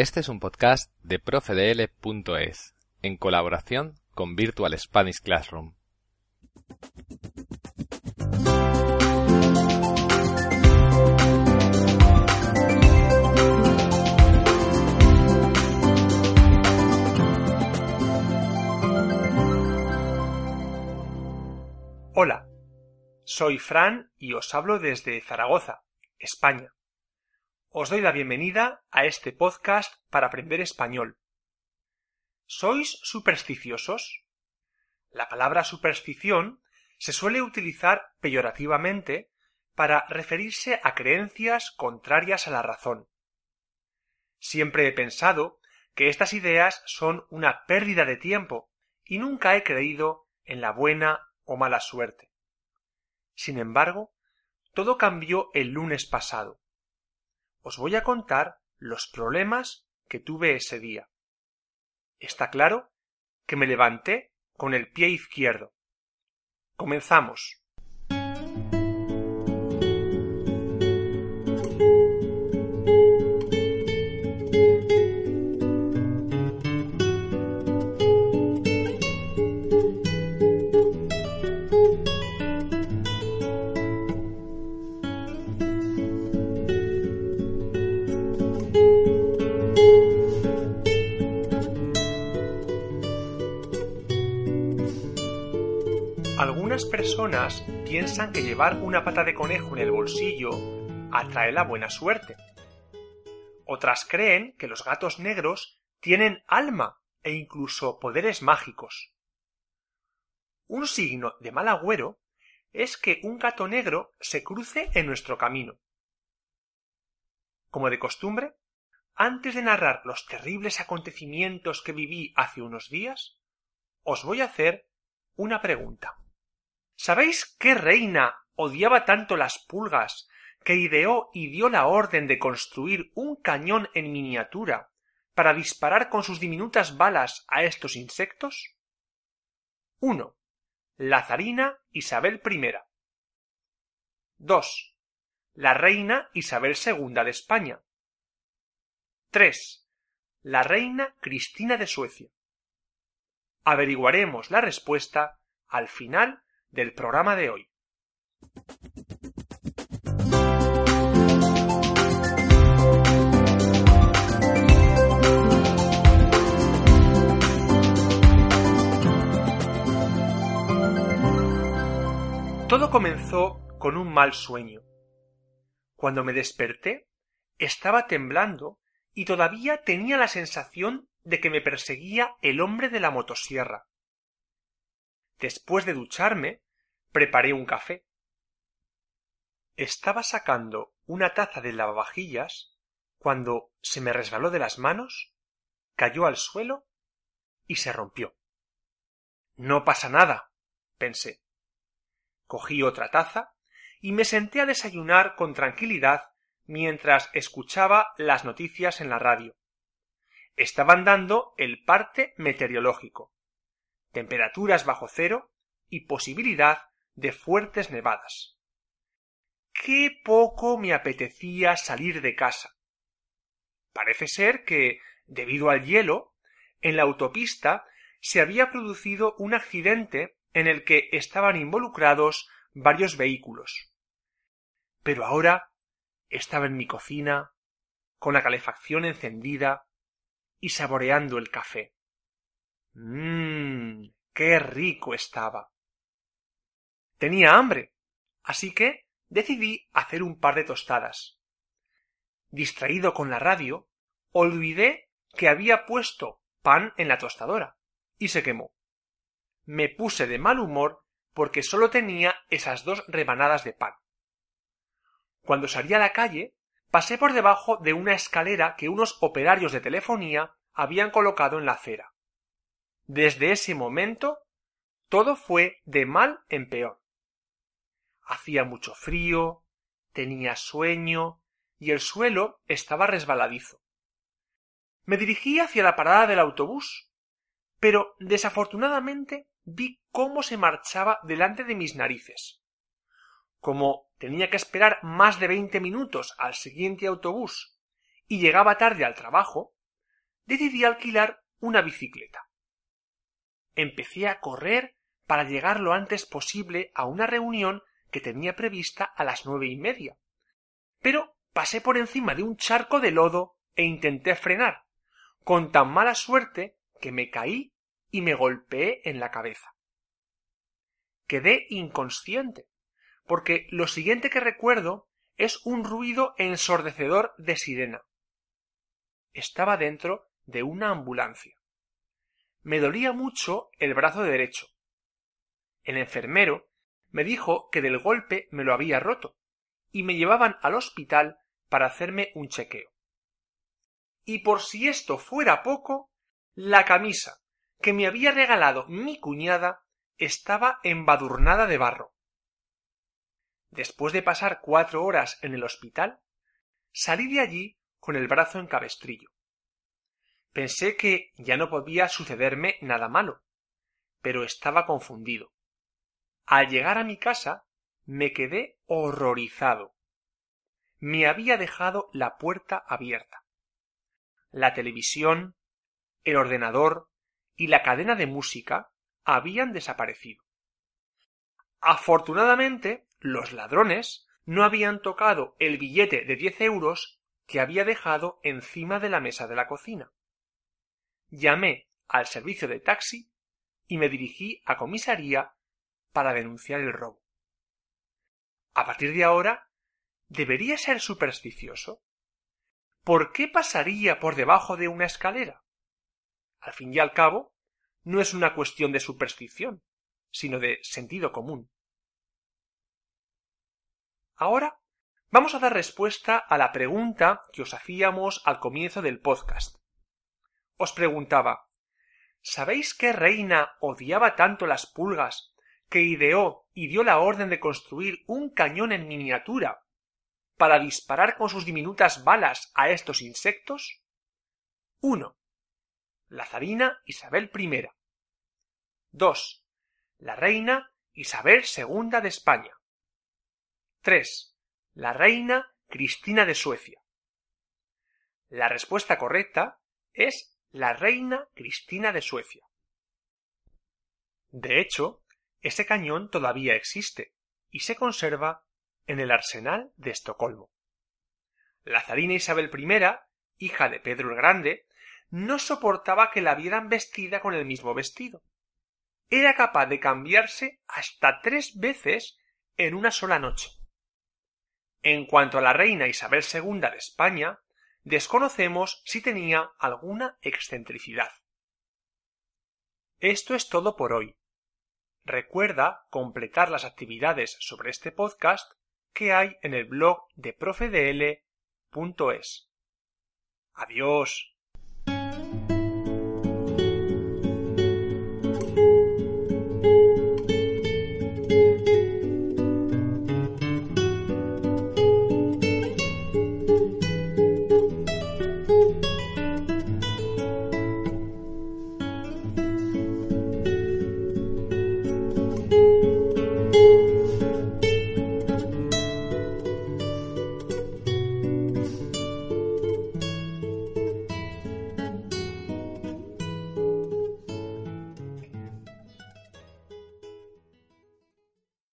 Este es un podcast de profedl.es, en colaboración con Virtual Spanish Classroom. Hola, soy Fran y os hablo desde Zaragoza, España. Os doy la bienvenida a este podcast para aprender español. ¿Sois supersticiosos? La palabra superstición se suele utilizar peyorativamente para referirse a creencias contrarias a la razón. Siempre he pensado que estas ideas son una pérdida de tiempo y nunca he creído en la buena o mala suerte. Sin embargo, todo cambió el lunes pasado os voy a contar los problemas que tuve ese día. Está claro que me levanté con el pie izquierdo. Comenzamos. Algunas personas piensan que llevar una pata de conejo en el bolsillo atrae la buena suerte. Otras creen que los gatos negros tienen alma e incluso poderes mágicos. Un signo de mal agüero es que un gato negro se cruce en nuestro camino. Como de costumbre, antes de narrar los terribles acontecimientos que viví hace unos días, os voy a hacer una pregunta. ¿Sabéis qué reina odiaba tanto las pulgas que ideó y dio la orden de construir un cañón en miniatura para disparar con sus diminutas balas a estos insectos? 1. La zarina Isabel I. 2. La reina Isabel II de España. 3. La reina Cristina de Suecia. Averiguaremos la respuesta al final del programa de hoy. Todo comenzó con un mal sueño. Cuando me desperté, estaba temblando y todavía tenía la sensación de que me perseguía el hombre de la motosierra. Después de ducharme, preparé un café. Estaba sacando una taza del lavavajillas cuando se me resbaló de las manos, cayó al suelo y se rompió. No pasa nada, pensé. Cogí otra taza y me senté a desayunar con tranquilidad mientras escuchaba las noticias en la radio. Estaban dando el parte meteorológico temperaturas bajo cero y posibilidad de fuertes nevadas. Qué poco me apetecía salir de casa. Parece ser que, debido al hielo, en la autopista se había producido un accidente en el que estaban involucrados varios vehículos. Pero ahora estaba en mi cocina, con la calefacción encendida y saboreando el café. Mmm, qué rico estaba. Tenía hambre, así que decidí hacer un par de tostadas. Distraído con la radio, olvidé que había puesto pan en la tostadora y se quemó. Me puse de mal humor porque solo tenía esas dos rebanadas de pan. Cuando salí a la calle, pasé por debajo de una escalera que unos operarios de telefonía habían colocado en la acera. Desde ese momento todo fue de mal en peor. Hacía mucho frío, tenía sueño y el suelo estaba resbaladizo. Me dirigí hacia la parada del autobús, pero desafortunadamente vi cómo se marchaba delante de mis narices. Como tenía que esperar más de veinte minutos al siguiente autobús y llegaba tarde al trabajo, decidí alquilar una bicicleta. Empecé a correr para llegar lo antes posible a una reunión que tenía prevista a las nueve y media. Pero pasé por encima de un charco de lodo e intenté frenar, con tan mala suerte que me caí y me golpeé en la cabeza. Quedé inconsciente, porque lo siguiente que recuerdo es un ruido ensordecedor de sirena. Estaba dentro de una ambulancia. Me dolía mucho el brazo derecho. El enfermero me dijo que del golpe me lo había roto y me llevaban al hospital para hacerme un chequeo. Y por si esto fuera poco, la camisa que me había regalado mi cuñada estaba embadurnada de barro. Después de pasar cuatro horas en el hospital, salí de allí con el brazo en cabestrillo. Pensé que ya no podía sucederme nada malo, pero estaba confundido. Al llegar a mi casa me quedé horrorizado. Me había dejado la puerta abierta. La televisión, el ordenador y la cadena de música habían desaparecido. Afortunadamente, los ladrones no habían tocado el billete de diez euros que había dejado encima de la mesa de la cocina. Llamé al servicio de taxi y me dirigí a comisaría para denunciar el robo. A partir de ahora, ¿debería ser supersticioso? ¿Por qué pasaría por debajo de una escalera? Al fin y al cabo, no es una cuestión de superstición, sino de sentido común. Ahora vamos a dar respuesta a la pregunta que os hacíamos al comienzo del podcast. Os preguntaba ¿Sabéis qué reina odiaba tanto las pulgas que ideó y dio la orden de construir un cañón en miniatura para disparar con sus diminutas balas a estos insectos? 1. La zarina Isabel I. 2. La reina Isabel II de España. 3. La reina Cristina de Suecia. La respuesta correcta es la reina Cristina de Suecia. De hecho, ese cañón todavía existe y se conserva en el Arsenal de Estocolmo. La zarina Isabel I, hija de Pedro el Grande, no soportaba que la vieran vestida con el mismo vestido. Era capaz de cambiarse hasta tres veces en una sola noche. En cuanto a la reina Isabel II de España, desconocemos si tenía alguna excentricidad. Esto es todo por hoy. Recuerda completar las actividades sobre este podcast que hay en el blog de profedl.es. Adiós.